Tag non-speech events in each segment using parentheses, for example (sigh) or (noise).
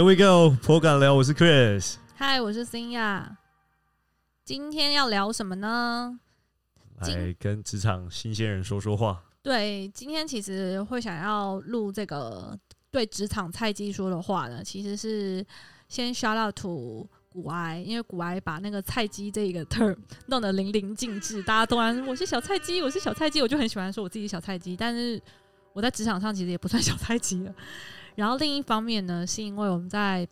Here we go，颇敢聊，我是 Chris。嗨，我是新亚。今天要聊什么呢？来跟职场新鲜人说说话。对，今天其实会想要录这个对职场菜鸡说的话呢，其实是先 shout out to 古埃，因为古埃把那个菜鸡这个 term 弄得淋漓尽致，大家都然我是小菜鸡，我是小菜鸡，我就很喜欢说我自己小菜鸡，但是我在职场上其实也不算小菜鸡了。然后另一方面呢，是因为我们在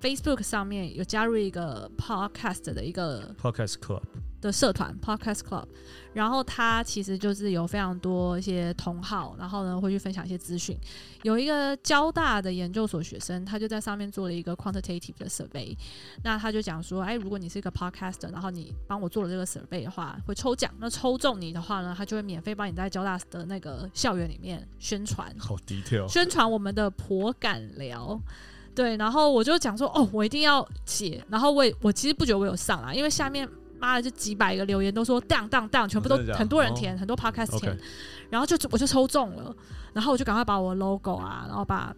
Facebook 上面有加入一个 Podcast 的一个 Podcast Club 的社团 Podcast Club，然后它其实就是有非常多一些同好，然后呢会去分享一些资讯。有一个交大的研究所学生，他就在上面做了一个 quantitative 的 survey，那他就讲说，哎，如果你是一个 podcaster，然后你帮我做了这个 survey 的话，会抽奖。那抽中你的话呢，他就会免费帮你在交大的那个校园里面宣传，好低调，宣传我们的颇感聊。对，然后我就讲说，哦，我一定要写。然后我也我其实不觉得我有上啊，因为下面妈的就几百个留言都说当当当，全部都很多人填，很多 podcast 填，然后就我就抽中了，然后我就赶快把我 logo 啊，然后把。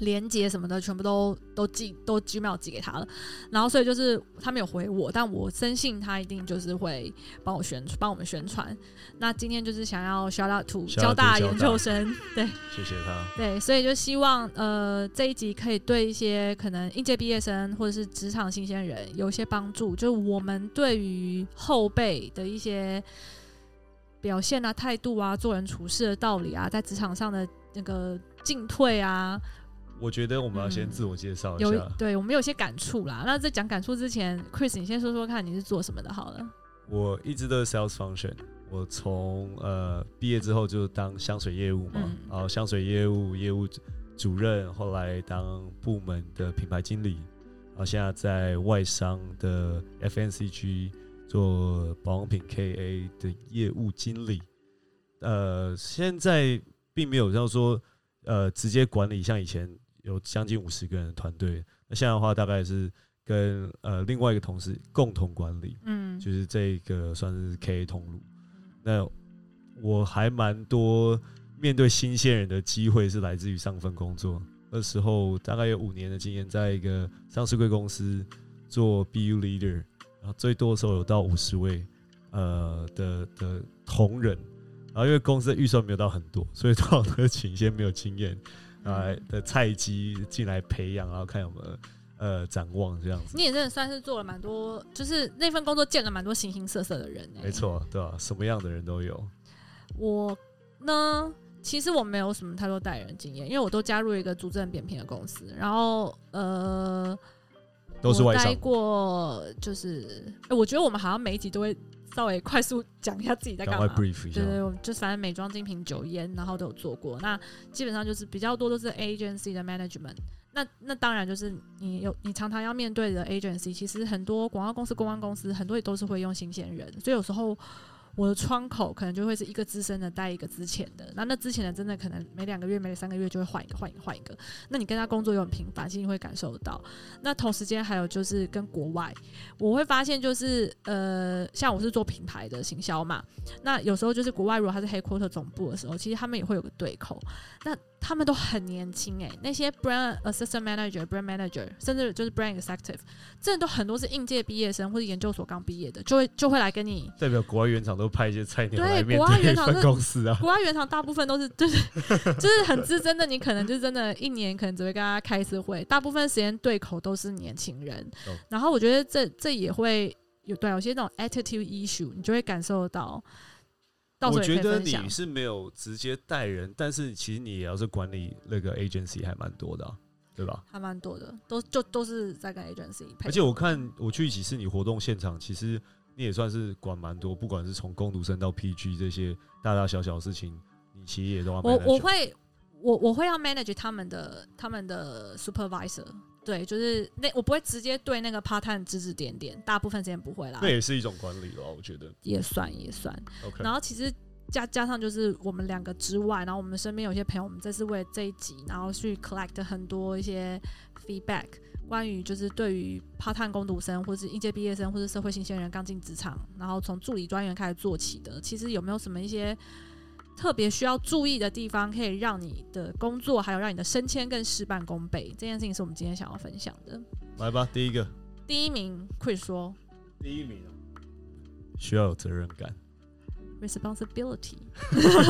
连接什么的全部都都寄都 Gmail 寄给他了，然后所以就是他没有回我，但我深信他一定就是会帮我宣帮我们宣传。那今天就是想要 shout out to 交大研究生，(laughs) 对，谢谢他，对，所以就希望呃这一集可以对一些可能应届毕业生或者是职场新鲜人有一些帮助，就是我们对于后辈的一些表现啊、态度啊、做人处事的道理啊，在职场上的那个进退啊。我觉得我们要先自我介绍一下，对我们有些感触啦。那在讲感触之前，Chris，你先说说看你是做什么的？好了，我一直都是 sales function。我从呃毕业之后就当香水业务嘛，然后香水业务业务主任，后来当部门的品牌经理，然后现在在外商的 FNCG 做保养品 KA 的业务经理。呃，现在并没有要说呃直接管理，像以前。有将近五十个人的团队，那现在的话大概是跟呃另外一个同事共同管理，嗯，就是这个算是 K 通路。那我还蛮多面对新鲜人的机会是来自于上份工作，那时候大概有五年的经验，在一个上市贵公司做 B U leader，然后最多的时候有到五十位呃的的同仁，然后因为公司的预算没有到很多，所以多少都请一些没有经验。来的菜鸡进来培养，然后看有没有呃展望这样子。你也真的算是做了蛮多，就是那份工作见了蛮多形形色色的人。没错，对吧？什么样的人都有。我呢，其实我没有什么太多带人经验，因为我都加入一个组织很扁平的公司，然后呃，都是外商过，就是我觉得我们好像每一集都会。稍微快速讲一下自己在干嘛。对对，我就反正美妆、精品、酒烟，然后都有做过。那基本上就是比较多都是 agency 的 management。那那当然就是你有你常常要面对的 agency，其实很多广告公司、公关公司很多也都是会用新鲜人，所以有时候。我的窗口可能就会是一个资深的带一个之前的，那那之前的真的可能每两个月、每三个月就会换一个、换一个、换一个。那你跟他工作又很频繁，其实你会感受得到。那同时间还有就是跟国外，我会发现就是呃，像我是做品牌的行销嘛，那有时候就是国外如果他是黑 quarter 总部的时候，其实他们也会有个对口。那他们都很年轻哎，那些 brand assistant manager、brand manager，甚至就是 brand executive，真的都很多是应届毕业生或者研究所刚毕业的，就会就会来跟你代表国外原厂都派一些菜鸟来面对分公司啊。国外原厂大部分都是就是 (laughs) 就是很资深的，你可能就真的一年可能只会跟他开一次会，大部分时间对口都是年轻人。然后我觉得这这也会有对有些那种 attitude issue，你就会感受到。我觉得你是没有直接带人，但是其实你也要是管理那个 agency 还蛮多的，对吧？还蛮多的，都就都是在跟 agency。而且我看我去几次你活动现场，其实你也算是管蛮多，不管是从攻读生到 PG 这些大大小小事情，你其实也都要。我我会我我会要 manage 他们的他们的 supervisor。对，就是那我不会直接对那个 part time 指指点点，大部分时间不会啦。那也是一种管理哦，我觉得也算也算。OK，然后其实加加上就是我们两个之外，然后我们身边有些朋友，我们这次为了这一集，然后去 collect 很多一些 feedback，关于就是对于 part time 工读生，或者是应届毕业生，或是社会新鲜人刚进职场，然后从助理专员开始做起的，其实有没有什么一些特别需要注意的地方，可以让你的工作还有让你的升迁更事半功倍。这件事情是我们今天想要分享的。来吧，第一个，第一名会说，第一名需要有责任感，responsibility，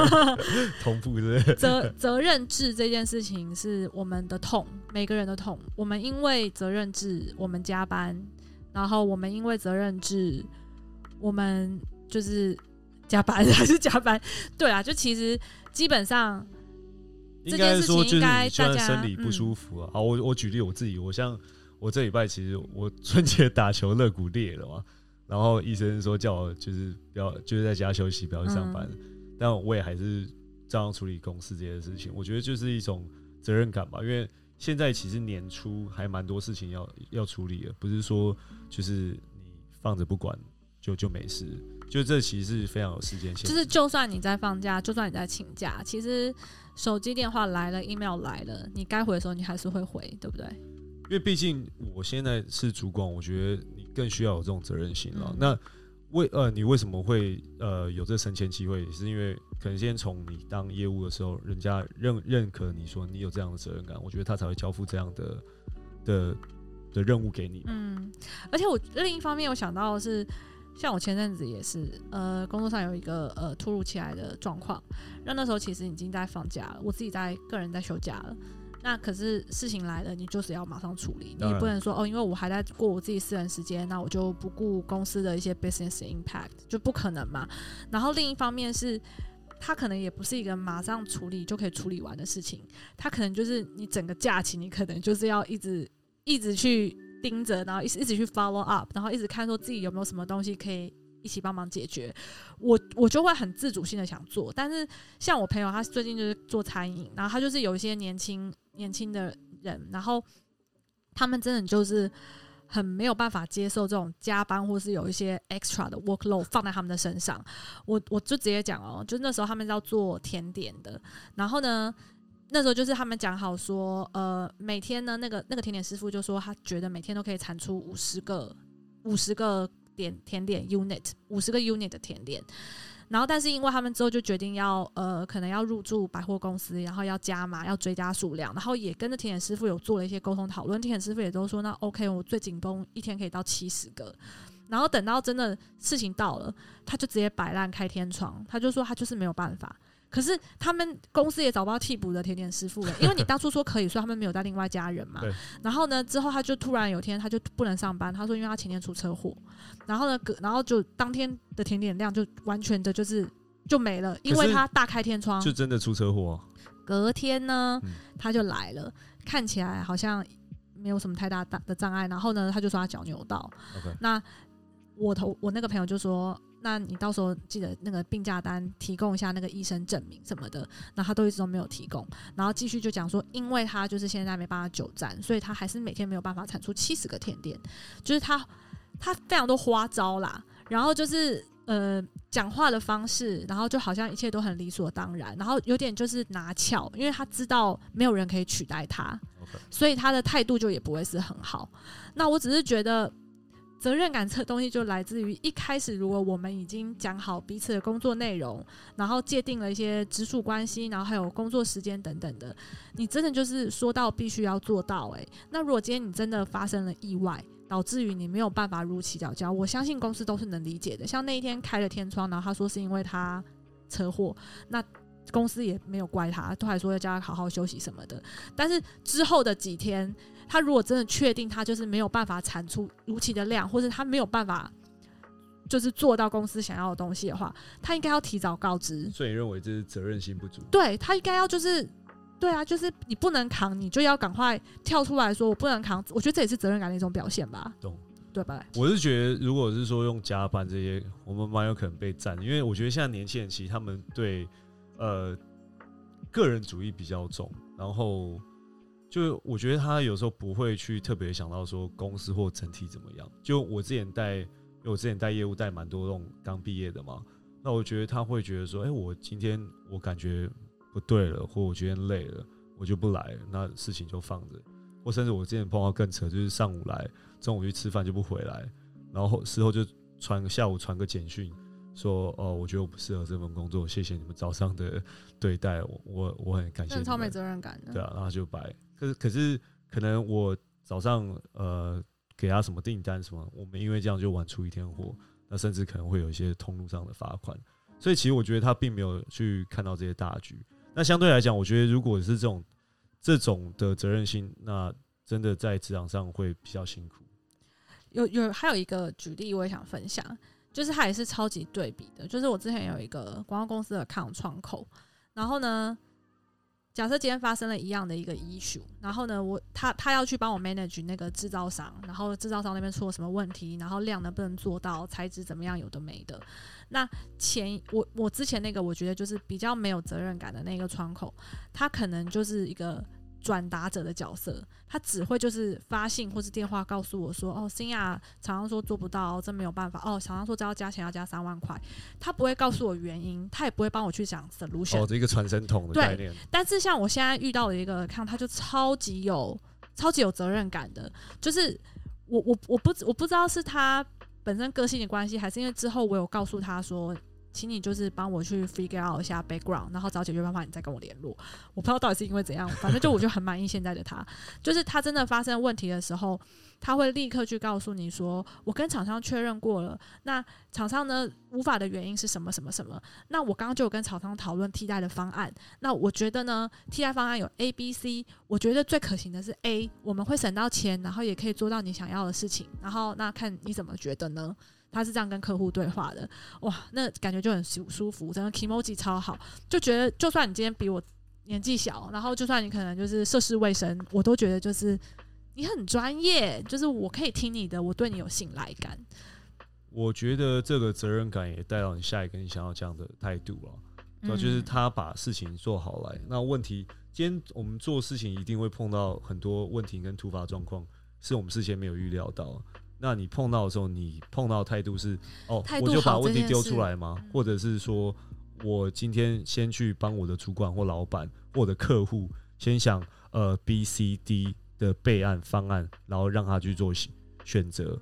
(laughs) 同步的 (laughs) 责责任制这件事情是我们的痛，每个人的痛。我们因为责任制，我们加班，然后我们因为责任制，我们就是。加班还是加班？(laughs) 对啊，就其实基本上这件事情应该大家生理不舒服啊。好，我我举例我自己，我像我这礼拜其实我春节打球肋骨裂了嘛，然后医生说叫我就是不要就是在家休息，不要去上班。但我也还是照样处理公司这些事情。我觉得就是一种责任感吧，因为现在其实年初还蛮多事情要要处理的，不是说就是你放着不管就就没事。就这其实是非常有时间性，就是就算你在放假，就算你在请假，其实手机电话来了，email 来了，你该回的时候你还是会回，对不对？因为毕竟我现在是主管，我觉得你更需要有这种责任心了。那为呃，你为什么会呃有这升迁机会？是因为可能先从你当业务的时候，人家认认可你说你有这样的责任感，我觉得他才会交付这样的的的任务给你。嗯，而且我另一方面，我想到的是。像我前阵子也是，呃，工作上有一个呃突如其来的状况，那那时候其实已经在放假了，我自己在个人在休假了。那可是事情来了，你就是要马上处理，你不能说哦，因为我还在过我自己私人时间，那我就不顾公司的一些 business impact，就不可能嘛。然后另一方面是，他可能也不是一个马上处理就可以处理完的事情，他可能就是你整个假期，你可能就是要一直一直去。盯着，然后一直一直去 follow up，然后一直看说自己有没有什么东西可以一起帮忙解决。我我就会很自主性的想做，但是像我朋友，他最近就是做餐饮，然后他就是有一些年轻年轻的人，然后他们真的就是很没有办法接受这种加班或是有一些 extra 的 workload 放在他们的身上。我我就直接讲哦，就那时候他们要做甜点的，然后呢。那时候就是他们讲好说，呃，每天呢，那个那个甜点师傅就说他觉得每天都可以产出五十个五十个点甜点 unit，五十个 unit 的甜点。然后，但是因为他们之后就决定要呃，可能要入驻百货公司，然后要加码，要追加数量，然后也跟着天眼师傅有做了一些沟通讨论。天眼师傅也都说那 OK，我最紧绷一天可以到七十个。然后等到真的事情到了，他就直接摆烂开天窗，他就说他就是没有办法。可是他们公司也找不到替补的甜点师傅了，(laughs) 因为你当初说可以，所以他们没有带另外加人嘛。然后呢，之后他就突然有天他就不能上班，他说因为他前天出车祸。然后呢，隔然后就当天的甜点量就完全的就是就没了，因为他大开天窗，就真的出车祸。隔天呢，他就来了，看起来好像没有什么太大大的障碍。然后呢，他就说他脚扭到。那我头我那个朋友就说。那你到时候记得那个病假单提供一下那个医生证明什么的，那他都一直都没有提供，然后继续就讲说，因为他就是现在没办法久站，所以他还是每天没有办法产出七十个甜点，就是他他非常多花招啦，然后就是呃讲话的方式，然后就好像一切都很理所当然，然后有点就是拿翘，因为他知道没有人可以取代他，所以他的态度就也不会是很好。那我只是觉得。责任感这东西就来自于一开始，如果我们已经讲好彼此的工作内容，然后界定了一些直属关系，然后还有工作时间等等的，你真的就是说到必须要做到。诶，那如果今天你真的发生了意外，导致于你没有办法如期缴交，我相信公司都是能理解的。像那一天开了天窗，然后他说是因为他车祸，那公司也没有怪他，都还说要叫他好好休息什么的。但是之后的几天。他如果真的确定他就是没有办法产出如期的量，或者他没有办法就是做到公司想要的东西的话，他应该要提早告知。所以你认为这是责任心不足？对他应该要就是，对啊，就是你不能扛，你就要赶快跳出来说我不能扛。我觉得这也是责任感的一种表现吧，懂对吧？我是觉得，如果是说用加班这些，我们蛮有可能被占，因为我觉得现在年轻人其实他们对呃个人主义比较重，然后。就我觉得他有时候不会去特别想到说公司或整体怎么样。就我之前带，因为我之前带业务带蛮多那种刚毕业的嘛，那我觉得他会觉得说，哎，我今天我感觉不对了，或我今天累了，我就不来，那事情就放着。或甚至我之前碰到更扯，就是上午来，中午去吃饭就不回来，然后事后就传下午传个简讯说哦，我觉得我不适合这份工作，谢谢你们早上的对待，我我我很感谢。超没责任感的。对啊，然后就白。可是可是可能我早上呃给他什么订单什么，我们因为这样就晚出一天货，那甚至可能会有一些通路上的罚款。所以其实我觉得他并没有去看到这些大局。那相对来讲，我觉得如果是这种这种的责任心，那真的在职场上会比较辛苦。有有还有一个举例，我也想分享。就是它也是超级对比的，就是我之前有一个广告公司的抗窗口，然后呢，假设今天发生了一样的一个 issue，然后呢，我他他要去帮我 manage 那个制造商，然后制造商那边出了什么问题，然后量能不能做到，材质怎么样，有的没的。那前我我之前那个我觉得就是比较没有责任感的那个窗口，他可能就是一个。转达者的角色，他只会就是发信或是电话告诉我说：“哦，新亚常常说做不到，真没有办法。”哦，常常说这要加钱，要加三万块，他不会告诉我原因，他也不会帮我去讲 solution。哦，这个传声筒的概念。但是像我现在遇到的一个看，他就超级有、超级有责任感的，就是我我我不我不知道是他本身个性的关系，还是因为之后我有告诉他说。请你就是帮我去 figure out 一下 background，然后找解决办法，你再跟我联络。我不知道到底是因为怎样，反正就我就很满意现在的他，(laughs) 就是他真的发生问题的时候，他会立刻去告诉你说，我跟厂商确认过了，那厂商呢无法的原因是什么什么什么？那我刚刚就有跟厂商讨论替代的方案，那我觉得呢，替代方案有 A、B、C，我觉得最可行的是 A，我们会省到钱，然后也可以做到你想要的事情，然后那看你怎么觉得呢？他是这样跟客户对话的，哇，那感觉就很舒舒服，整个 emoji 超好，就觉得就算你今天比我年纪小，然后就算你可能就是涉世未深，我都觉得就是你很专业，就是我可以听你的，我对你有信赖感。我觉得这个责任感也带到你下一个你想要这样的态度了，那就是他把事情做好来。那问题，今天我们做事情一定会碰到很多问题跟突发状况，是我们事先没有预料到。那你碰到的时候，你碰到态度是哦，我就把问题丢出来吗？或者是说我今天先去帮我的主管或老板或者客户先想呃 B、C、D 的备案方案，然后让他去做选择。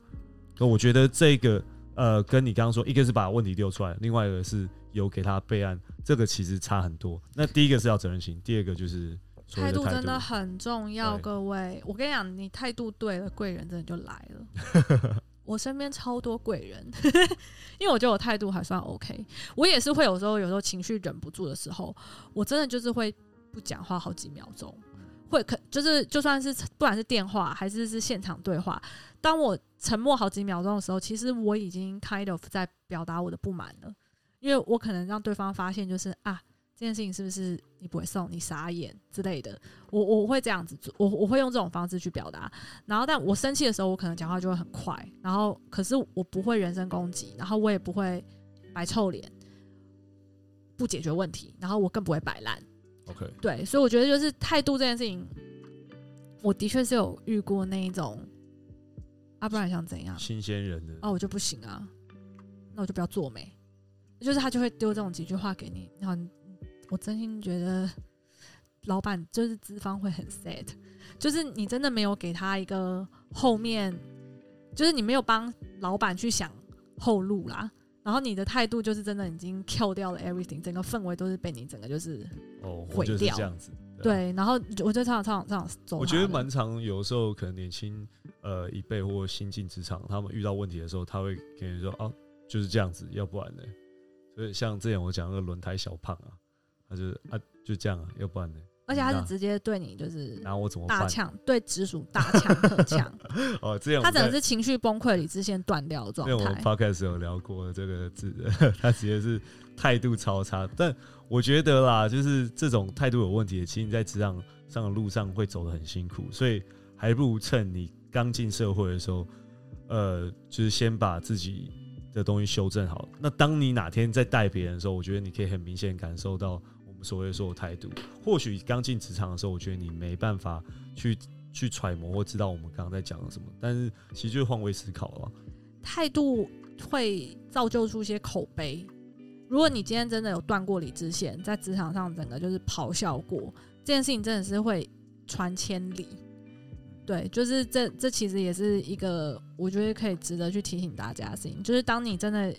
那我觉得这个呃，跟你刚刚说，一个是把问题丢出来，另外一个是有给他备案，这个其实差很多。那第一个是要责任心，第二个就是。态度真的很重要，各位。我跟你讲，你态度对了，贵人真的就来了。(laughs) 我身边超多贵人，(laughs) 因为我觉得我态度还算 OK。我也是会有时候，有时候情绪忍不住的时候，我真的就是会不讲话好几秒钟，会可就是就算是不管是电话还是是现场对话，当我沉默好几秒钟的时候，其实我已经 kind of 在表达我的不满了，因为我可能让对方发现就是啊。这件事情是不是你不会送你傻眼之类的？我我会这样子做，我我会用这种方式去表达。然后，但我生气的时候，我可能讲话就会很快。然后，可是我不会人身攻击，然后我也不会摆臭脸，不解决问题。然后，我更不会摆烂。OK，对，所以我觉得就是态度这件事情，我的确是有遇过那一种，啊，不然想怎样？新鲜人的哦，我就不行啊，那我就不要做美。就是他就会丢这种几句话给你，然后。我真心觉得，老板就是资方会很 sad，就是你真的没有给他一个后面，就是你没有帮老板去想后路啦。然后你的态度就是真的已经 kill 掉了 everything，整个氛围都是被你整个就是哦毁掉这样子。对，然后我就常常常常走。我觉得蛮常，有时候可能年轻呃一辈或新进职场，他们遇到问题的时候，他会跟你说哦就是这样子，要不然呢？所以像之前我讲那个轮胎小胖啊。他就是啊，就这样啊，要不然呢？而且他是直接对你就是，然后我怎么大呛？对直属大呛特呛。(laughs) 哦，这样他整个是情绪崩溃，理智线断掉的状态。因为我们 podcast 有聊过这个字，他直接是态度超差。但我觉得啦，就是这种态度有问题，其实你在职场上的路上会走得很辛苦，所以还不如趁你刚进社会的时候，呃，就是先把自己的东西修正好。那当你哪天在带别人的时候，我觉得你可以很明显感受到。所谓说的态度，或许刚进职场的时候，我觉得你没办法去去揣摩或知道我们刚刚在讲什么，但是其实就是换位思考了。态度会造就出一些口碑。如果你今天真的有断过理智线，在职场上整个就是咆哮过，这件事情真的是会传千里。对，就是这这其实也是一个我觉得可以值得去提醒大家的事情，就是当你真的。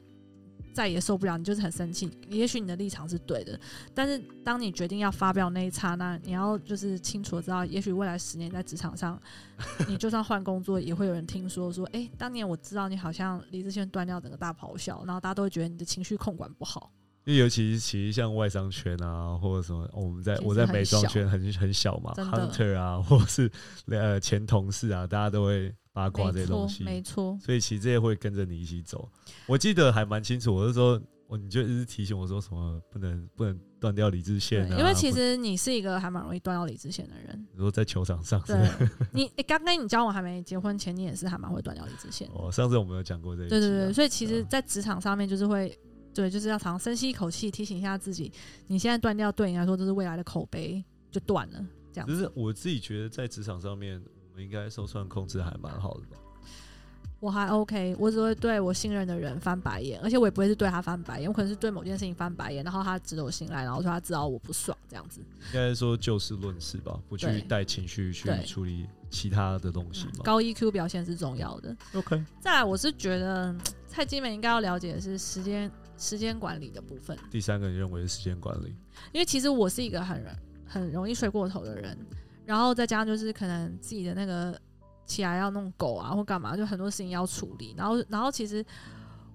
再也受不了，你就是很生气。也许你的立场是对的，但是当你决定要发表那一刹那，你要就是清楚的知道，也许未来十年在职场上，你就算换工作，也会有人听说说，哎，当年我知道你好像理智线断掉，整个大咆哮，然后大家都会觉得你的情绪控管不好。因为尤其是其实像外商圈啊，或者什么，我们在我在美妆圈很很小嘛，hunter 啊，或者是呃前同事啊，大家都会八卦这些东西，没错。所以其实这些会跟着你一起走。我记得还蛮清楚，我是说，我你就一直提醒我说什么不能不能断掉理智线，因为其实你是一个还蛮容易断掉理智线的人。如果在球场上，对，你刚跟你交往还没结婚前，你也是还蛮会断掉理智线。(laughs) 哦，上次我们有讲过这个，对对对，所以其实，在职场上面就是会。对，就是要常深吸一口气，提醒一下自己，你现在断掉，对你来说，这是未来的口碑就断了。这样，就是我自己觉得，在职场上面，我们应该受算控制还蛮好的吧。我还 OK，我只会对我信任的人翻白眼，而且我也不会是对他翻白眼，我可能是对某件事情翻白眼，然后他值得我信赖，然后说他知道我不爽这样子。应该说就事论事吧，不去带情绪去处理其他的东西嘛。高 EQ 表现是重要的。OK，再来，我是觉得蔡金美应该要了解的是时间。时间管理的部分，第三个你认为是时间管理，因为其实我是一个很很容易睡过头的人，然后再加上就是可能自己的那个起来要弄狗啊或干嘛，就很多事情要处理，然后然后其实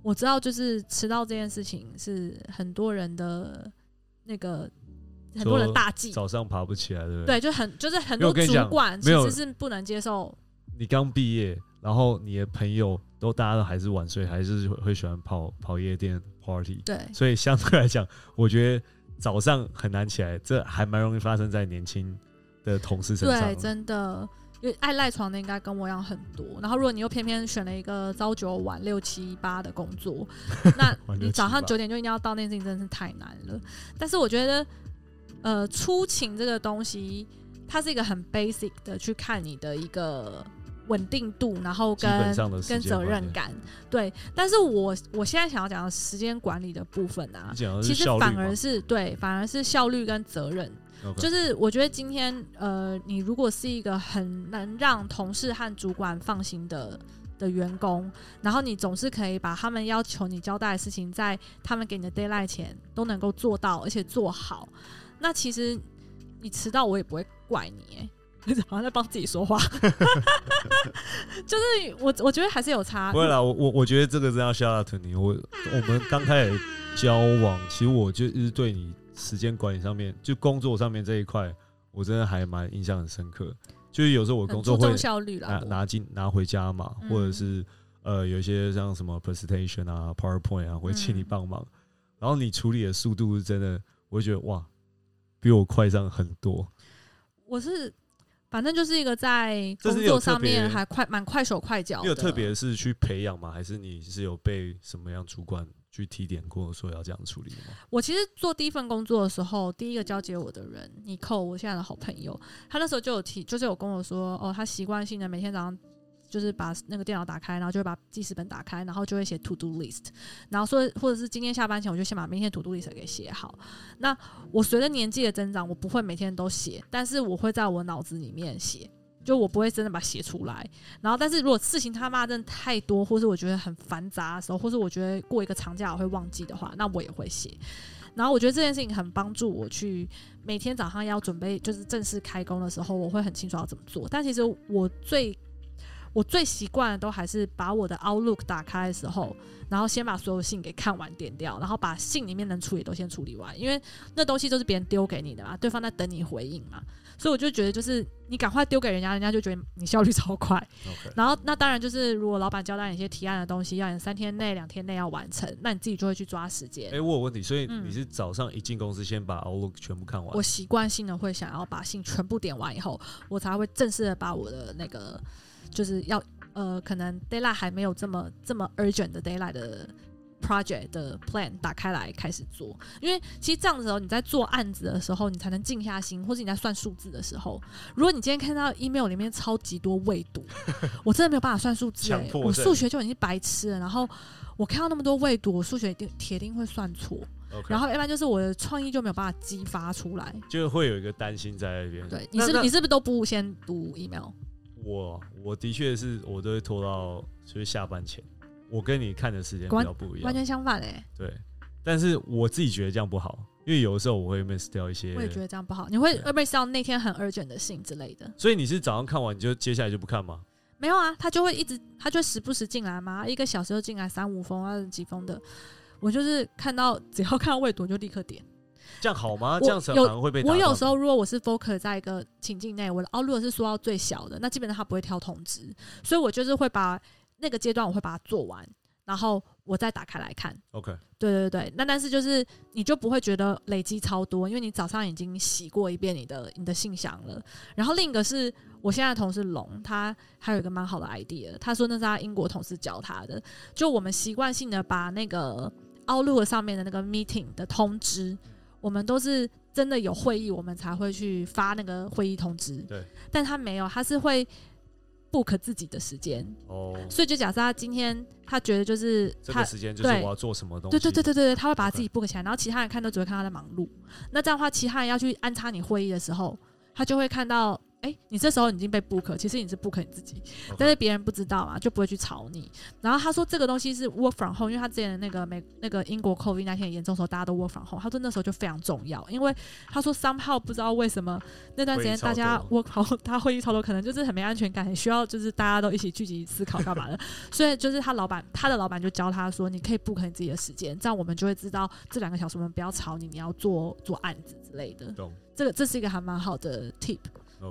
我知道就是迟到这件事情是很多人的那个很多人大忌，早上爬不起来对不对，就很就是很多主管其实是不能接受。你刚毕业，然后你的朋友都大家都还是晚睡，还是会喜欢跑跑夜店。party 对，所以相对来讲，我觉得早上很难起来，这还蛮容易发生在年轻的同事身上。对，真的，因为爱赖床的应该跟我一样很多。然后，如果你又偏偏选了一个朝九晚六七八的工作，(laughs) 那你早上九点就一定要到，那件事情真的是太难了。但是，我觉得，呃，出勤这个东西，它是一个很 basic 的去看你的一个。稳定度，然后跟跟责任感，对。但是我我现在想要讲的时间管理的部分啊，其实反而是对，反而是效率跟责任。就是我觉得今天呃，你如果是一个很能让同事和主管放心的的员工，然后你总是可以把他们要求你交代的事情，在他们给你的 d a y l i g h t 前都能够做到，而且做好，那其实你迟到我也不会怪你，哎。好像在帮自己说话，(laughs) 就是我，我觉得还是有差。不会啦，我我我觉得这个真要 shout out 你。我我们刚开始交往，其实我就一直对你时间管理上面，就工作上面这一块，我真的还蛮印象很深刻。就是有时候我工作会效率拿拿进拿回家嘛，或者是呃有一些像什么 presentation 啊、PowerPoint 啊，会请你帮忙，然后你处理的速度是真的，我就觉得哇，比我快上很多。我是。反正就是一个在工作上面还快蛮快手快脚。有特别是去培养吗？还是你是有被什么样主管去提点过，说要这样处理吗？我其实做第一份工作的时候，第一个交接我的人，尼寇，我现在的好朋友，他那时候就有提，就是有跟我说，哦，他习惯性的每天早上。就是把那个电脑打开，然后就会把记事本打开，然后就会写 to do list，然后说或者是今天下班前我就先把明天 to do list 给写好。那我随着年纪的增长，我不会每天都写，但是我会在我脑子里面写，就我不会真的把它写出来。然后，但是如果事情他妈真的太多，或是我觉得很繁杂的时候，或是我觉得过一个长假我会忘记的话，那我也会写。然后我觉得这件事情很帮助我去每天早上要准备就是正式开工的时候，我会很清楚要怎么做。但其实我最我最习惯的都还是把我的 Outlook 打开的时候，然后先把所有信给看完点掉，然后把信里面能处理都先处理完，因为那东西都是别人丢给你的嘛，对方在等你回应嘛，所以我就觉得就是你赶快丢给人家，人家就觉得你效率 (laughs) 超快。然后那当然就是如果老板交代你一些提案的东西，要你三天内、两天内要完成，那你自己就会去抓时间。哎，我有问题，所以你是早上一进公司先把 Outlook 全部看完？我习惯性的会想要把信全部点完以后，我才会正式的把我的那个。就是要呃，可能 d a y l i g h t 还没有这么这么 urgent 的 d a y l i g h t 的 project 的 plan 打开来开始做，因为其实这样子时候你在做案子的时候，你才能静下心，或者你在算数字的时候，如果你今天看到 email 里面超级多未读，(laughs) 我真的没有办法算数字，我数学就已经白痴了，然后我看到那么多未读，我数学一定铁定会算错，然后一般就是我的创意就没有办法激发出来，就会有一个担心在那边。对，你是不你是不是都不先读 email？我我的确是，我都会拖到就是下班前，我跟你看的时间比较不一样，完全相反哎。对，但是我自己觉得这样不好，因为有的时候我会 miss 掉一些。我也觉得这样不好，你会会 miss 掉那天很 urgent 的信之类的。所以你是早上看完，你就接下来就不看吗？没有啊，他就会一直，他就时不时进来嘛，一个小时就进来三五封啊几封的。我就是看到只要看到未读就立刻点。这样好吗？这样子反而会被。我有时候如果我是 focus 在一个情境内，我的哦，如果是说到最小的，那基本上他不会跳通知，所以我就是会把那个阶段我会把它做完，然后我再打开来看。OK，对对对，那但是就是你就不会觉得累积超多，因为你早上已经洗过一遍你的你的信箱了。然后另一个是我现在的同事龙，他还有一个蛮好的 idea，他说那是他英国同事教他的，就我们习惯性的把那个 Outlook 上面的那个 meeting 的通知。我们都是真的有会议，我们才会去发那个会议通知。对，但他没有，他是会 book 自己的时间。哦，所以就假设他今天他觉得就是这个时间就是我要做什么东西。对对对对对对，他会把他自己 book 起来，然后其他人看都只会看他在忙碌。那这样的话，其他人要去安插你会议的时候，他就会看到。哎，你这时候已经被 book，其实你是 book 你自己，但是别人不知道啊，就不会去吵你。然后他说这个东西是 work from home，因为他之前的那个美那个英国 COVID 那天严重的时候，大家都 work from home。他说那时候就非常重要，因为他说 somehow 不知道为什么那段时间大家 work from home，他会议操作可能就是很没安全感，很需要就是大家都一起聚集思考干嘛的。所以就是他老板，他的老板就教他说，你可以 book 你自己的时间，这样我们就会知道这两个小时我们不要吵你，你要做做案子之类的。懂。这个这是一个还蛮好的 tip。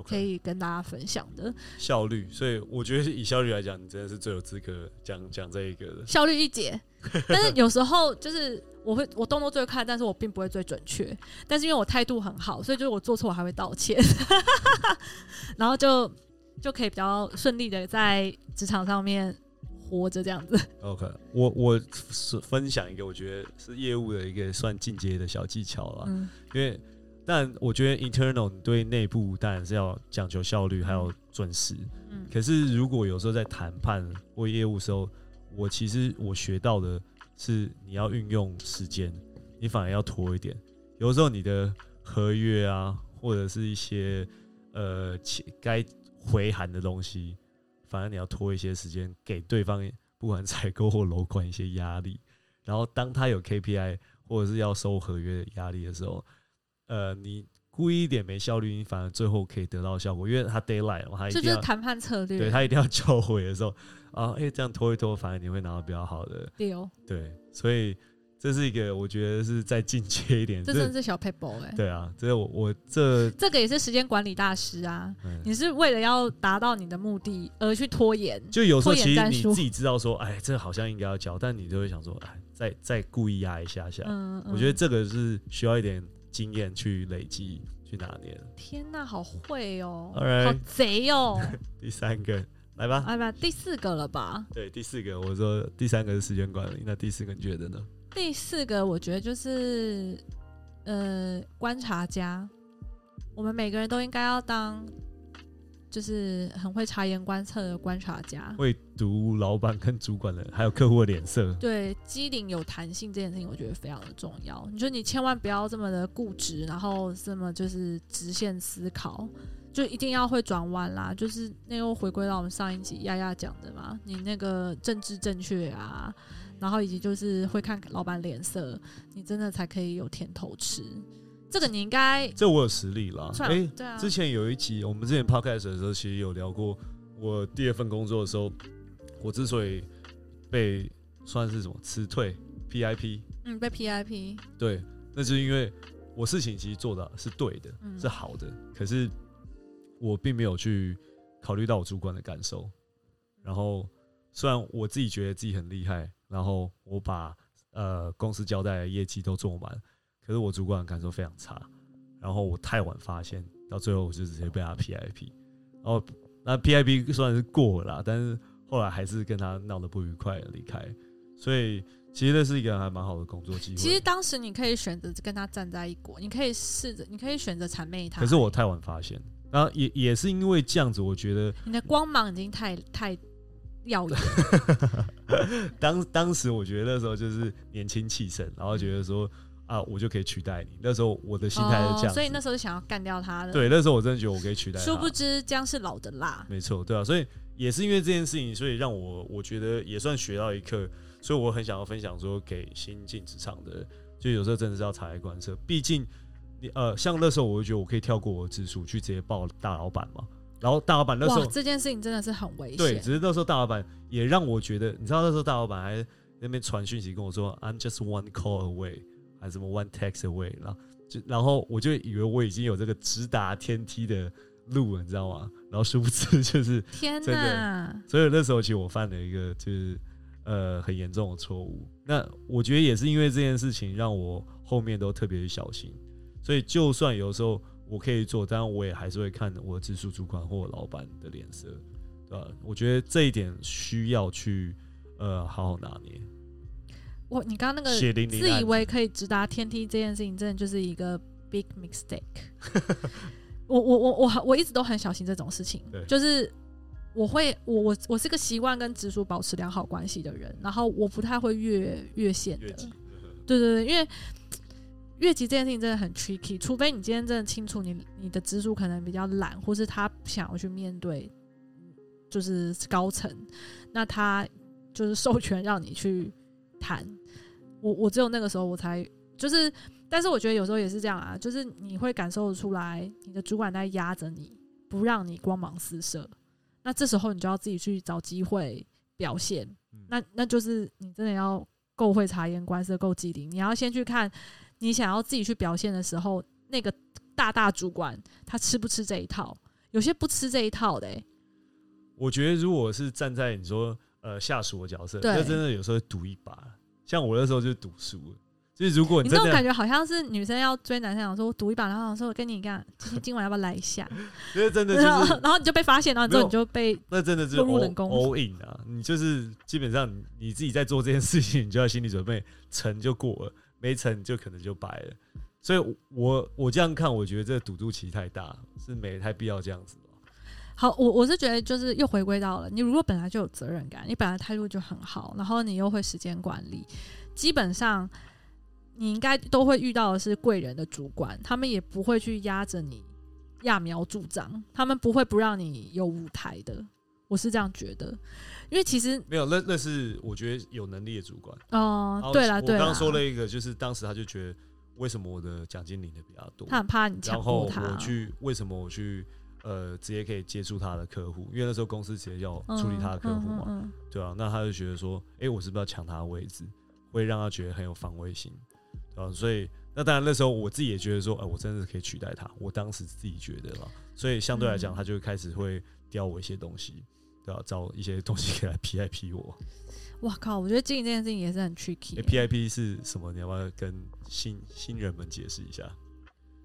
可以跟大家分享的效率，所以我觉得以效率来讲，你真的是最有资格讲讲这一个的效率一姐。但是有时候就是我会我动作最快，但是我并不会最准确。但是因为我态度很好，所以就是我做错我还会道歉，(laughs) 然后就就可以比较顺利的在职场上面活着这样子。OK，我我是分享一个我觉得是业务的一个算进阶的小技巧了，因为。但我觉得 internal 你对内部当然是要讲求效率，还有准时。嗯。可是如果有时候在谈判或业务时候，我其实我学到的是，你要运用时间，你反而要拖一点。有时候你的合约啊，或者是一些呃该回函的东西，反而你要拖一些时间，给对方不管采购或楼管一些压力。然后当他有 KPI 或者是要收合约的压力的时候。呃，你故意一点没效率，你反而最后可以得到效果，因为他 d a y l i g h t 他一定要谈判策略，对他一定要交回的时候啊，哎，这样拖一拖，反而你会拿到比较好的。对，所以这是一个我觉得是再进阶一点，这真的是小 paper 哎。对啊，这我我这 (laughs) 这个也是时间管理大师啊，你是为了要达到你的目的而去拖延，就有时候其实你自己知道说，哎，这好像应该要交，但你就会想说，哎，再再故意压一下下。嗯嗯。我觉得这个是需要一点。经验去累积，去拿捏。天哪，好会哦，好贼哦！(laughs) 第三个，来吧，来吧，第四个了吧？对，第四个，我说第三个是时间管理，那第四个你觉得呢？第四个，我觉得就是呃，观察家。我们每个人都应该要当。就是很会察言观色的观察家，会读老板跟主管的，还有客户的脸色。对，机灵有弹性这件事情，我觉得非常的重要。你说你千万不要这么的固执，然后这么就是直线思考，就一定要会转弯啦。就是那又回归到我们上一集丫丫讲的嘛，你那个政治正确啊，然后以及就是会看老板脸色，你真的才可以有甜头吃。这个你应该，这我有实力了。哎，对啊，之前有一集我们之前 podcast 的时候，其实有聊过。我第二份工作的时候，我之所以被算是什么辞退 PIP，嗯，被 PIP，对，那是因为我事情其实做的是对的，是好的，可是我并没有去考虑到我主管的感受。然后虽然我自己觉得自己很厉害，然后我把呃公司交代的业绩都做完。可是我主管感受非常差，然后我太晚发现，到最后我就直接被他 PIP，然后那 PIP 虽然是过了啦，但是后来还是跟他闹得不愉快离开，所以其实那是一个还蛮好的工作机会。其实当时你可以选择跟他站在一国，你可以试着，你可以选择谄媚他。可是我太晚发现，然后也也是因为这样子，我觉得你的光芒已经太太耀眼。(laughs) 当当时我觉得那时候就是年轻气盛，然后觉得说。啊，我就可以取代你。那时候我的心态是这样，所以那时候想要干掉他的。对，那时候我真的觉得我可以取代。殊不知姜是老的辣。没错，对啊。所以也是因为这件事情，所以让我我觉得也算学到一课，所以我很想要分享说给新进职场的，就有时候真的是要察言观色。毕竟你呃，像那时候我就觉得我可以跳过我的直属去直接报大老板嘛，然后大老板那时候这件事情真的是很危险。对，只是那时候大老板也让我觉得，你知道那时候大老板还那边传讯息跟我说，I'm just one call away，还什么 one text away，然后就然后我就以为我已经有这个直达天梯的。路，你知道吗？然后殊不知就是 (laughs) 天哪！所以那时候其实我犯了一个就是呃很严重的错误。那我觉得也是因为这件事情，让我后面都特别小心。所以就算有时候我可以做，但我也还是会看我的直属主管或老板的脸色，对吧？我觉得这一点需要去呃好好拿捏。我你刚刚那个自以为可以直达天梯这件事情，真的就是一个 big mistake。(laughs) 我我我我我一直都很小心这种事情，就是我会我我我是个习惯跟直属保持良好关系的人，然后我不太会越越线的，对对对，因为 (tsk) 越级这件事情真的很 tricky，除非你今天真的清楚你你的直属可能比较懒，或是他不想要去面对，就是高层，那他就是授权让你去谈，我我只有那个时候我才就是。但是我觉得有时候也是这样啊，就是你会感受出来，你的主管在压着你，不让你光芒四射。那这时候你就要自己去找机会表现。那那就是你真的要够会察言观色，够机灵。你要先去看，你想要自己去表现的时候，那个大大主管他吃不吃这一套？有些不吃这一套的。我觉得如果是站在你说呃下属的角色，那真的有时候赌一把。像我那时候就赌输了。就是如果你这种感觉好像是女生要追男生，想说我赌一把，然后说我跟你干，今今晚要不要来一下？因为真的，然后然后你就被发现，然后之后你就被那真的是 all in 啊！你就是基本上你自己在做这件事情，你就要心理准备，成就过了，没成就可能就白了。所以，我我这样看，我觉得这个赌注其实太大，是没太必要这样子好，我我是觉得就是又回归到了，你如果本来就有责任感，你本来态度就很好，然后你又会时间管理，基本上。你应该都会遇到的是贵人的主管，他们也不会去压着你揠苗助长，他们不会不让你有舞台的。我是这样觉得，因为其实没有，那那是我觉得有能力的主管哦。对了，对我刚刚说了一个，就是当时他就觉得为什么我的奖金领的比较多，他很怕你然后我去为什么我去呃直接可以接触他的客户，因为那时候公司直接要处理他的客户嘛，对啊，那他就觉得说，哎，我是不是要抢他的位置，会让他觉得很有防卫心。啊，所以那当然那时候我自己也觉得说，哎，我真的是可以取代他。我当时自己觉得了，所以相对来讲，他就开始会刁我一些东西，对吧？找一些东西给他 P I P 我。哇靠！我觉得经营这件事情也是很 tricky。P I P 是什么？你要不要跟新新人们解释一下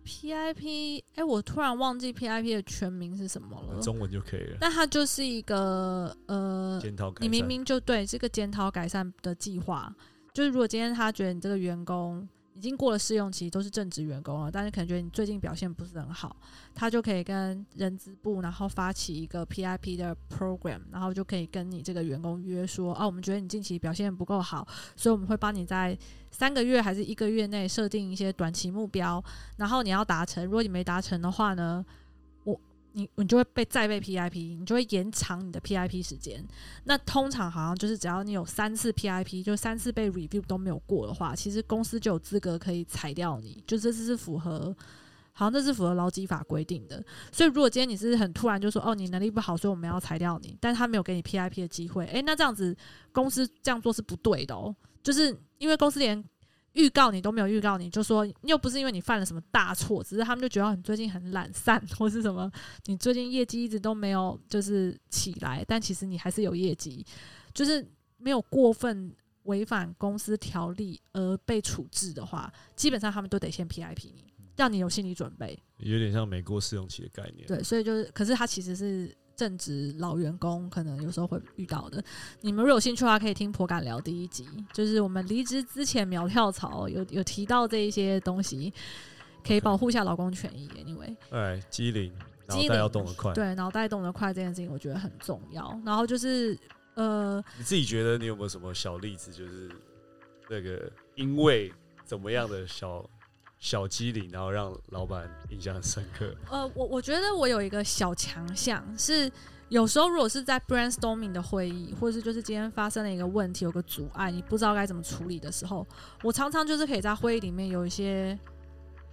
？P I P，哎，我突然忘记 P I P 的全名是什么了。中文就可以了。那它就是一个呃，检讨。你明明就对这个检讨改善的计划，就是如果今天他觉得你这个员工。已经过了试用期，都是正职员工了，但是可能觉得你最近表现不是很好，他就可以跟人资部，然后发起一个 PIP 的 program，然后就可以跟你这个员工约说，哦，我们觉得你近期表现不够好，所以我们会帮你在三个月还是一个月内设定一些短期目标，然后你要达成，如果你没达成的话呢？你你就会被再被 PIP，你就会延长你的 PIP 时间。那通常好像就是只要你有三次 PIP，就三次被 review 都没有过的话，其实公司就有资格可以裁掉你。就这次是符合，好像这是符合劳基法规定的。所以如果今天你是很突然就说哦你能力不好，所以我们要裁掉你，但他没有给你 PIP 的机会，诶，那这样子公司这样做是不对的哦，就是因为公司连。预告你都没有预告，你就说又不是因为你犯了什么大错，只是他们就觉得你最近很懒散，或是什么，你最近业绩一直都没有就是起来，但其实你还是有业绩，就是没有过分违反公司条例而被处置的话，基本上他们都得先 PIP 你，让你有心理准备。有点像美国试用期的概念。对，所以就是，可是他其实是。正职老员工可能有时候会遇到的，你们如果有兴趣的话，可以听颇敢聊第一集，就是我们离职之前苗跳槽，有有提到这一些东西，可以保护一下劳工权益。Anyway，哎，机灵，脑袋要动得快，对，脑袋动得快这件事情我觉得很重要。然后就是呃，你自己觉得你有没有什么小例子，就是那个因为怎么样的小？小机灵，然后让老板印象深刻。呃，我我觉得我有一个小强项是，有时候如果是在 brainstorming 的会议，或者是就是今天发生了一个问题，有个阻碍，你不知道该怎么处理的时候，我常常就是可以在会议里面有一些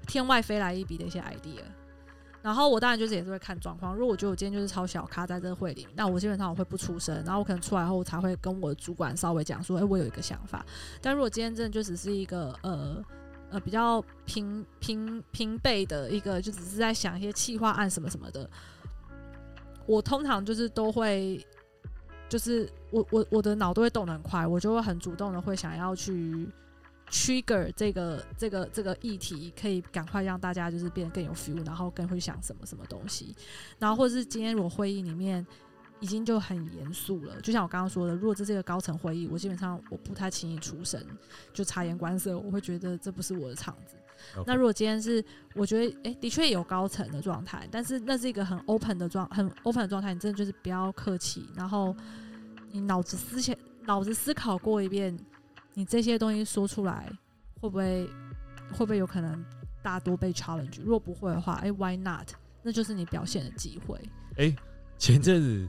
天外飞来一笔的一些 idea。然后我当然就是也是会看状况，如果我觉得我今天就是超小咖在这个会里，那我基本上我会不出声，然后我可能出来后我才会跟我的主管稍微讲说，哎，我有一个想法。但如果今天真的就只是一个呃呃比较平平平辈的一个，就只是在想一些企划案什么什么的，我通常就是都会，就是我我我的脑都会动得很快，我就会很主动的会想要去。trigger 这个这个这个议题，可以赶快让大家就是变得更有 feel，然后更会想什么什么东西，然后或者是今天我会议里面已经就很严肃了，就像我刚刚说的，如果这是一个高层会议，我基本上我不太轻易出声，就察言观色，我会觉得这不是我的场子。那如果今天是我觉得哎的确有高层的状态，但是那是一个很 open 的状很 open 的状态，你真的就是不要客气，然后你脑子思想脑子思考过一遍。你这些东西说出来，会不会会不会有可能大多被 challenge？如果不会的话，哎，why not？那就是你表现的机会。哎，前阵子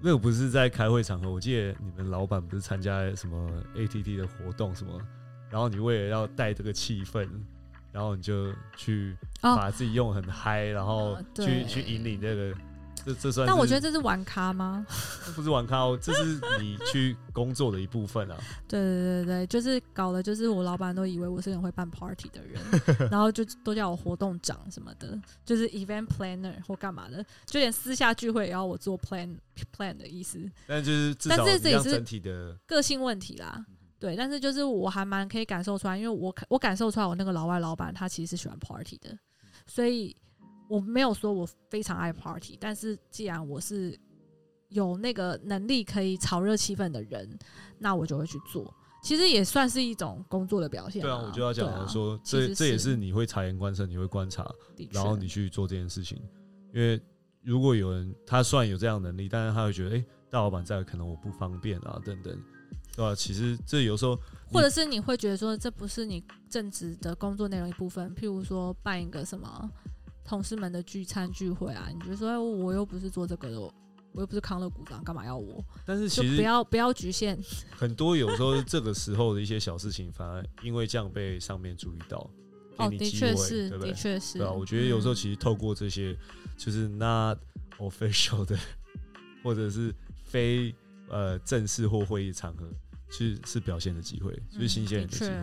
那个不是在开会场合，我记得你们老板不是参加什么 ATT 的活动什么，然后你为了要带这个气氛，然后你就去把自己用很嗨，然后去去引领这个。这这算？但我觉得这是玩咖吗？(laughs) 不是玩咖哦，这是你去工作的一部分啊。(laughs) 对对对对，就是搞的，就是我老板都以为我是很会办 party 的人，(laughs) 然后就都叫我活动长什么的，就是 event planner 或干嘛的，就连私下聚会也要我做 plan plan 的意思。但就是，但是这也是整体的个性问题啦。对，但是就是我还蛮可以感受出来，因为我我感受出来，我那个老外老板他其实是喜欢 party 的，所以。我没有说我非常爱 party，但是既然我是有那个能力可以炒热气氛的人，那我就会去做。其实也算是一种工作的表现。对啊，我就要讲说，这这也是你会察言观色，你会观察，然后你去做这件事情。因为如果有人他虽然有这样能力，但是他会觉得，哎，大老板在，可能我不方便啊，等等，对吧？其实这有时候，或者是你会觉得说，这不是你正职的工作内容一部分。譬如说，办一个什么。同事们的聚餐聚会啊，你就说我又不是做这个的，我又不是康乐股长，干嘛要我？但是其实不要不要局限。(laughs) 很多有时候这个时候的一些小事情，反而因为这样被上面注意到，哦，的确是，的确是。对啊，我觉得有时候其实透过这些就是 not official 的，或者是非呃正式或会议场合，其实是表现的机会，就是新鲜人的机会。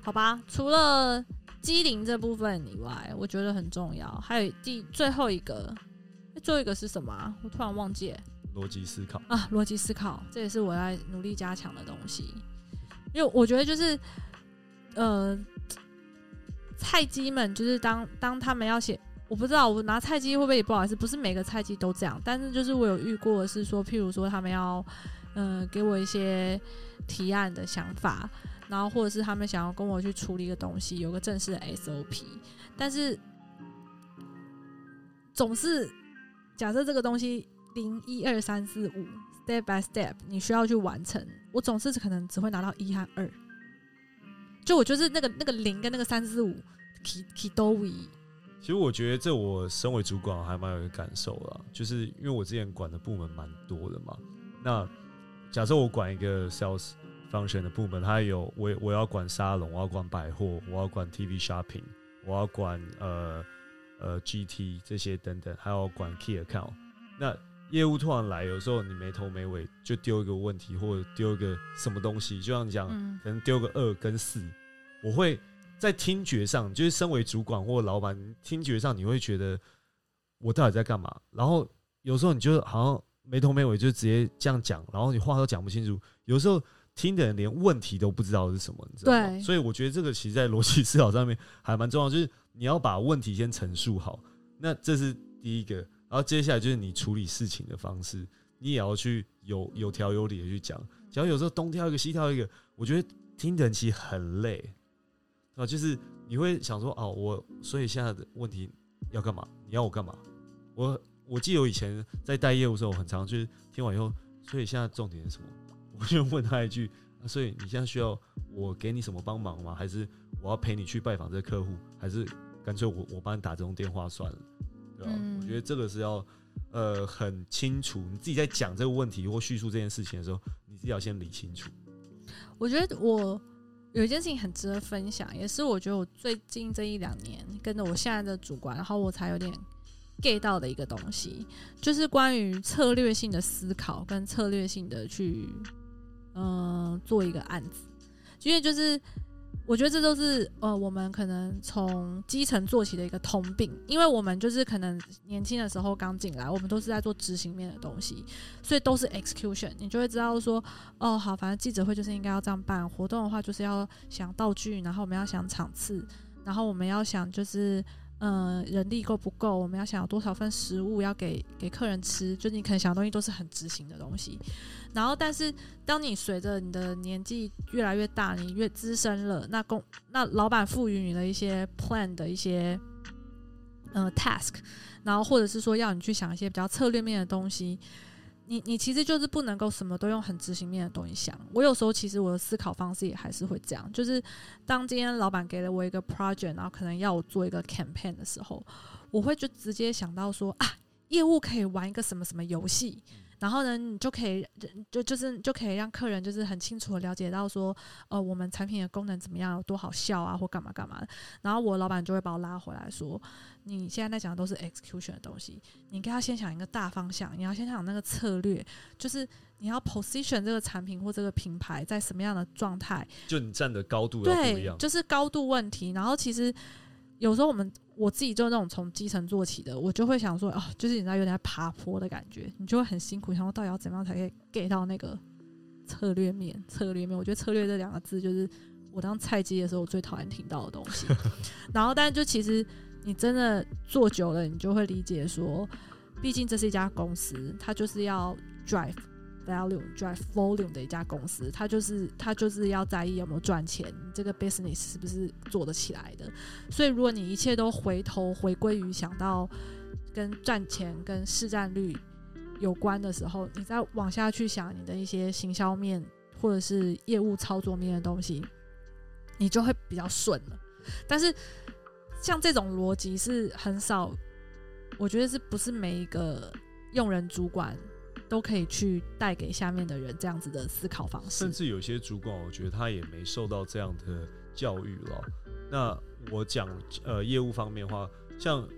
好吧，除了。机灵这部分以外，我觉得很重要。还有第最后一个，最后一个是什么？我突然忘记。逻辑思考啊，逻辑思考，这也是我在努力加强的东西。因为我觉得就是，呃，菜鸡们就是当当他们要写，我不知道我拿菜鸡会不会也不好意思，不是每个菜鸡都这样，但是就是我有遇过是说，譬如说他们要，嗯，给我一些提案的想法。然后或者是他们想要跟我去处理一个东西，有个正式的 SOP，但是总是假设这个东西零一二三四五 step by step，你需要去完成，我总是可能只会拿到一和二，就我就是那个那个零跟那个三四五 k k 都一。其实我觉得这我身为主管还蛮有一个感受啦，就是因为我之前管的部门蛮多的嘛。那假设我管一个 sales。方选的部门，它有我我要管沙龙，我要管百货，我要管 TV shopping，我要管呃呃 GT 这些等等，还要管 key account。那业务突然来，有时候你没头没尾就丢一个问题，或者丢一个什么东西，就像你讲，可能丢个二跟四，我会在听觉上，就是身为主管或老板，听觉上你会觉得我到底在干嘛？然后有时候你就好像没头没尾就直接这样讲，然后你话都讲不清楚，有时候。听的人连问题都不知道是什么，你知道吗？所以我觉得这个其实，在逻辑思考上面还蛮重要，就是你要把问题先陈述好。那这是第一个，然后接下来就是你处理事情的方式，你也要去有有条有理的去讲。只要有时候东挑一个西挑一个，我觉得听的人其实很累啊。就是你会想说，哦，我所以现在的问题要干嘛？你要我干嘛？我我记得我以前在带业务的时候，我很常就是听完以后，所以现在重点是什么？我就问他一句：“所以你现在需要我给你什么帮忙吗？还是我要陪你去拜访这个客户？还是干脆我我帮你打这通电话算了？对吧？我觉得这个是要，呃很清楚，你自己在讲这个问题或叙述这件事情的时候，你自己要先理清楚。我觉得我有一件事情很值得分享，也是我觉得我最近这一两年跟着我现在的主管，然后我才有点 get 到的一个东西，就是关于策略性的思考跟策略性的去嗯做一个案子，因为就是。我觉得这都是呃，我们可能从基层做起的一个通病，因为我们就是可能年轻的时候刚进来，我们都是在做执行面的东西，所以都是 execution，你就会知道说，哦，好，反正记者会就是应该要这样办，活动的话就是要想道具，然后我们要想场次，然后我们要想就是。嗯，人力够不够？我们要想有多少份食物要给给客人吃？就你可能想的东西都是很执行的东西。然后，但是当你随着你的年纪越来越大，你越资深了，那公那老板赋予你的一些 plan 的一些呃 task，然后或者是说要你去想一些比较策略面的东西。你你其实就是不能够什么都用很执行面的东西想。我有时候其实我的思考方式也还是会这样，就是当今天老板给了我一个 project，然后可能要我做一个 campaign 的时候，我会就直接想到说啊，业务可以玩一个什么什么游戏。然后呢，你就可以就就是就可以让客人就是很清楚的了解到说，呃，我们产品的功能怎么样，有多好笑啊，或干嘛干嘛的。然后我老板就会把我拉回来说，你现在在讲的都是 execution 的东西，你应该要先想一个大方向，你要先想那个策略，就是你要 position 这个产品或这个品牌在什么样的状态。就你站的高度要不一样，就是高度问题。然后其实有时候我们。我自己就是那种从基层做起的，我就会想说，哦，就是你知道有点爬坡的感觉，你就会很辛苦，想说到底要怎么样才可以 get 到那个策略面？策略面，我觉得策略这两个字就是我当菜鸡的时候我最讨厌听到的东西。(laughs) 然后，但是就其实你真的做久了，你就会理解说，毕竟这是一家公司，它就是要 drive。Value drive volume 的一家公司，它就是它就是要在意有没有赚钱，这个 business 是不是做得起来的。所以，如果你一切都回头回归于想到跟赚钱、跟市占率有关的时候，你再往下去想你的一些行销面或者是业务操作面的东西，你就会比较顺了。但是，像这种逻辑是很少，我觉得是不是每一个用人主管？都可以去带给下面的人这样子的思考方式，甚至有些主管，我觉得他也没受到这样的教育了。那我讲呃业务方面的话，像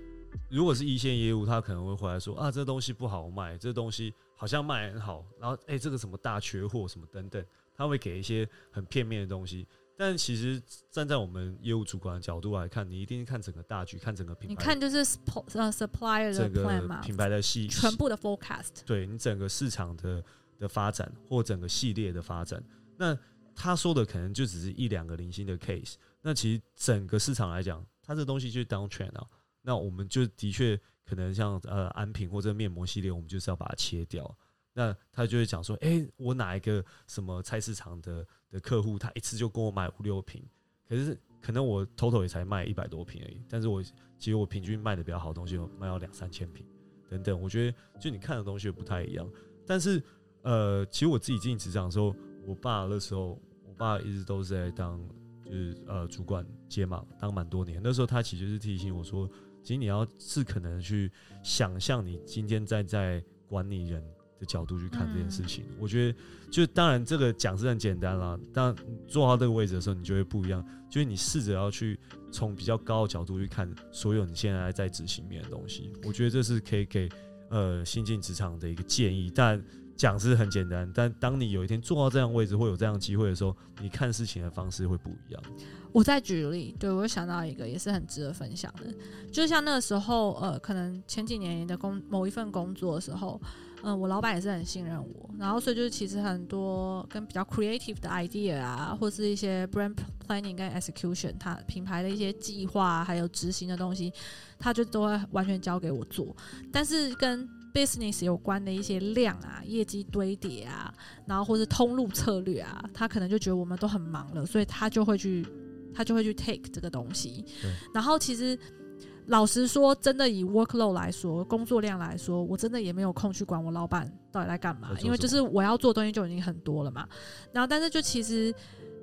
如果是一线业务，他可能会回来说啊，这东西不好卖，这东西好像卖很好，然后哎这个什么大缺货什么等等，他会给一些很片面的东西。但其实站在我们业务主管的角度来看，你一定看整个大局，看整个品牌。你看就是呃 supplier 的 plan 品牌的系全部的 forecast。对你整个市场的的发展或整个系列的发展，那他说的可能就只是一两个零星的 case。那其实整个市场来讲，它这东西就是 down trend 啊。那我们就的确可能像呃安瓶或者面膜系列，我们就是要把它切掉。那他就会讲说，哎，我哪一个什么菜市场的的客户，他一次就跟我买五六瓶，可是可能我 total 也才卖一百多瓶而已，但是我其实我平均卖的比较好的东西，卖到两三千瓶等等。我觉得就你看的东西不太一样，但是呃，其实我自己进职场的时候，我爸那时候，我爸一直都是在当就是呃主管接嘛，当蛮多年。那时候他其实是提醒我说，其实你要是可能去想象你今天在在管理人。的角度去看这件事情，我觉得就当然这个讲是很简单啦，但坐到这个位置的时候，你就会不一样。就是你试着要去从比较高的角度去看所有你现在在执行面的东西，我觉得这是可以给呃新进职场的一个建议。但讲是很简单，但当你有一天坐到这样位置会有这样机会的时候，你看事情的方式会不一样。我再举例，对我想到一个也是很值得分享的，就像那个时候，呃，可能前几年的工某一份工作的时候。嗯，我老板也是很信任我，然后所以就是其实很多跟比较 creative 的 idea 啊，或是一些 brand planning 跟 execution，他品牌的一些计划还有执行的东西，他就都会完全交给我做。但是跟 business 有关的一些量啊、业绩堆叠啊，然后或是通路策略啊，他可能就觉得我们都很忙了，所以他就会去他就会去 take 这个东西。然后其实。老实说，真的以 workload 来说，工作量来说，我真的也没有空去管我老板到底在干嘛，因为就是我要做东西就已经很多了嘛。然后，但是就其实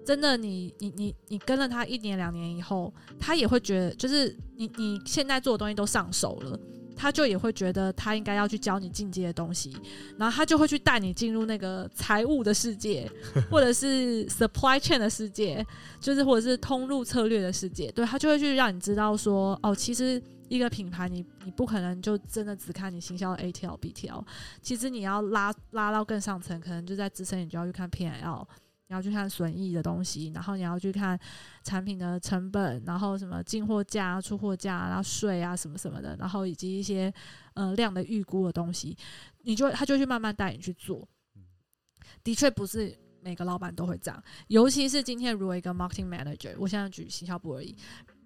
真的，你你你你跟了他一年两年以后，他也会觉得，就是你你现在做的东西都上手了，他就也会觉得他应该要去教你进阶的东西，然后他就会去带你进入那个财务的世界，(laughs) 或者是 supply chain 的世界，就是或者是通路策略的世界。对他就会去让你知道说，哦，其实一个品牌你你不可能就真的只看你行销的 ATL、BTL，其实你要拉拉到更上层，可能就在支撑你就要去看 PL。你要去看损益的东西，然后你要去看产品的成本，然后什么进货价、出货价，然后税啊什么什么的，然后以及一些呃量的预估的东西，你就他就去慢慢带你去做。的确不是每个老板都会这样，尤其是今天如果一个 marketing manager，我现在举行销部而已，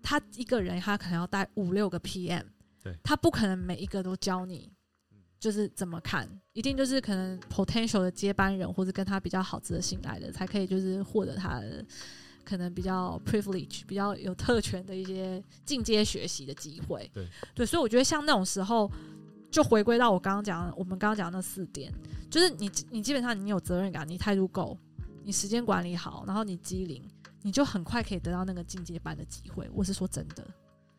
他一个人他可能要带五六个 PM，对，他不可能每一个都教你。就是怎么看，一定就是可能 potential 的接班人或者跟他比较好、值得信赖的，才可以就是获得他的可能比较 privilege、比较有特权的一些进阶学习的机会。对对，所以我觉得像那种时候，就回归到我刚刚讲，我们刚刚讲那四点，就是你你基本上你有责任感，你态度够，你时间管理好，然后你机灵，你就很快可以得到那个进阶班的机会。我是说真的。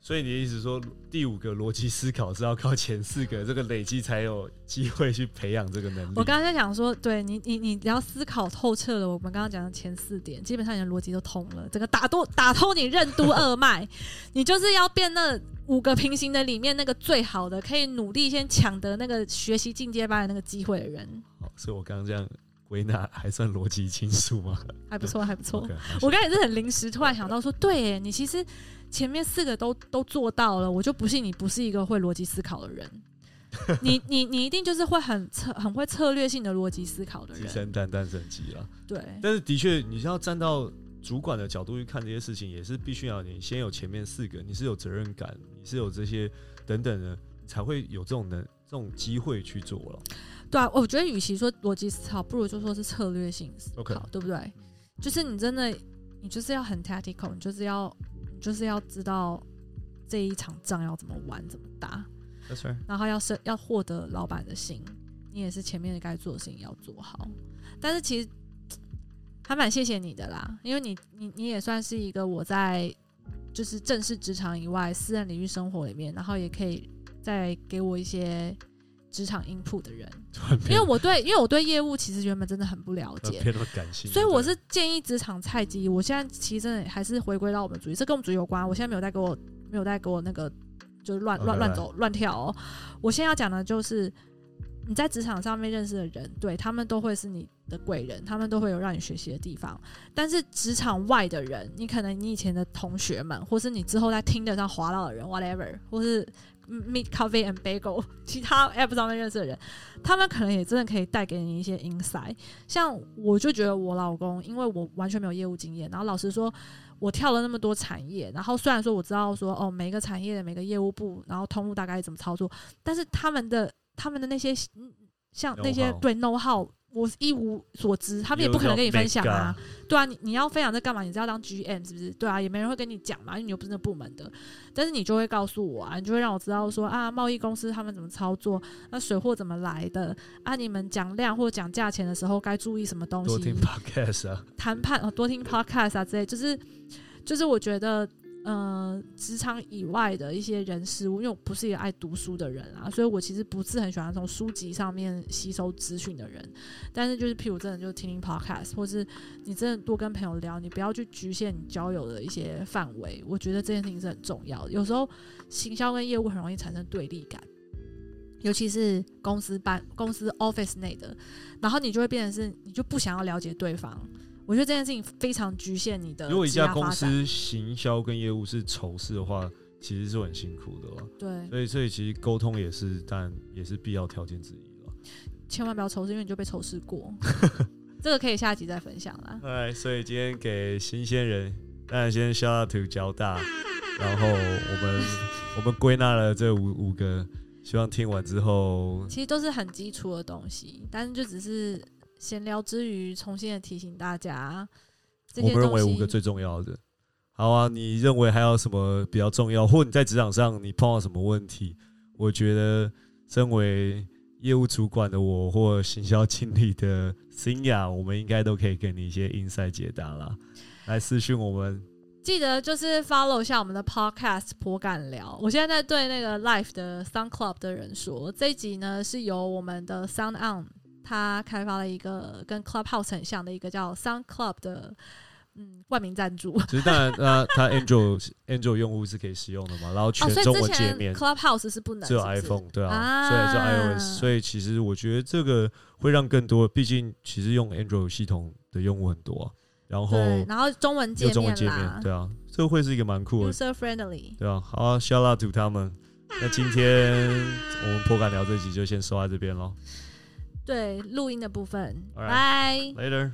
所以你的意思说，第五个逻辑思考是要靠前四个这个累积才有机会去培养这个能力。我刚刚在讲说，对你，你，你只要思考透彻了，我们刚刚讲的前四点，基本上你的逻辑都通了，整个打通打通你任督二脉，你就是要变那五个平行的里面那个最好的，可以努力先抢得那个学习进阶班的那个机会的人。好，所以我刚刚这样归纳还算逻辑清楚吗？(laughs) 还不错，还不错。我刚才也是很临时突然想到说，对，你其实。前面四个都都做到了，我就不信你不是一个会逻辑思考的人。你你你一定就是会很策很会策略性的逻辑思考的人。鸡生蛋，蛋生鸡了。对。但是的确，你是要站到主管的角度去看这些事情，也是必须要你先有前面四个，你是有责任感，你是有这些等等的，才会有这种能这种机会去做了。对啊，我觉得与其说逻辑思考，不如就说是策略性思考，对不对？就是你真的，你就是要很 tactical，你就是要。就是要知道这一场仗要怎么玩、怎么打，然后要是要获得老板的心，你也是前面的该做的事情要做好。但是其实还蛮谢谢你的啦，因为你你你也算是一个我在就是正式职场以外私人领域生活里面，然后也可以再给我一些。职场 input 的人，(laughs) 因为我对，因为我对业务其实原本真的很不了解，感性，所以我是建议职场菜鸡。我现在其实真的还是回归到我们主义，这跟我们主义有关。我现在没有在给我，没有在给我那个就是乱乱乱走乱跳哦。我现在要讲的就是你在职场上面认识的人，对他们都会是你的贵人，他们都会有让你学习的地方。但是职场外的人，你可能你以前的同学们，或是你之后在听得上滑到的人，whatever，或是。Meet Coffee and Bagel，(laughs) 其他 App 上面认识的人，他们可能也真的可以带给你一些 insight。像我就觉得我老公，因为我完全没有业务经验，然后老实说，我跳了那么多产业，然后虽然说我知道说哦，每个产业的每个业务部，然后通路大概怎么操作，但是他们的他们的那些像那些对 know how。我一无所知，他们也不可能跟你分享啊。对啊，你你要分享在干嘛？你是要当 GM 是不是？对啊，也没人会跟你讲嘛，因为你又不是那部门的。但是你就会告诉我啊，你就会让我知道说啊，贸易公司他们怎么操作，那水货怎么来的啊？你们讲量或讲价钱的时候该注意什么东西？多听 (laughs) podcast 啊，谈判啊，多听 podcast 啊之类，就是就是我觉得。呃，职场以外的一些人事物，因为我不是一个爱读书的人啊，所以我其实不是很喜欢从书籍上面吸收资讯的人。但是就是，譬如真的就听听 podcast，或是你真的多跟朋友聊，你不要去局限你交友的一些范围。我觉得这件事情是很重要的。有时候行销跟业务很容易产生对立感，尤其是公司办公司 office 内的，然后你就会变成是，你就不想要了解对方。我觉得这件事情非常局限你的。如果一家公司行销跟业务是仇视的话，其实是很辛苦的。对，所以所以其实沟通也是，但也是必要条件之一了。千万不要仇视，因为你就被仇视过。(laughs) 这个可以下集再分享啦。哎，所以今天给新鲜人，当然先 shout out to 交大，然后我们我们归纳了这五五个，希望听完之后，其实都是很基础的东西，但是就只是。闲聊之余，重新的提醒大家，我们认为五个最重要的。好啊，你认为还有什么比较重要？或你在职场上你碰到什么问题？我觉得，身为业务主管的我，或行销经理的 i n 我们应该都可以给你一些 inside 解答啦。来私讯我们。记得就是 follow 一下我们的 podcast 颇敢聊。我现在在对那个 live 的 Sound Club 的人说，这一集呢是由我们的 Sound On 他开发了一个跟 Clubhouse 很像的一个叫 Sound Club 的。嗯，冠名赞助。其实当然，(laughs) 那它 Android (laughs) Android 用户是可以使用的嘛，然后全中文界面。Clubhouse 是不能，只有 iPhone 对啊，所以是 iOS。所以其实我觉得这个会让更多，毕竟其实用 Android 系统的用户很多，然后然后中文界面中文界面，对啊，这个会是一个蛮酷的，user friendly，对啊。好，shout out to 他们。那今天我们破感聊这集就先收在这边喽。对，录音的部分，拜，later。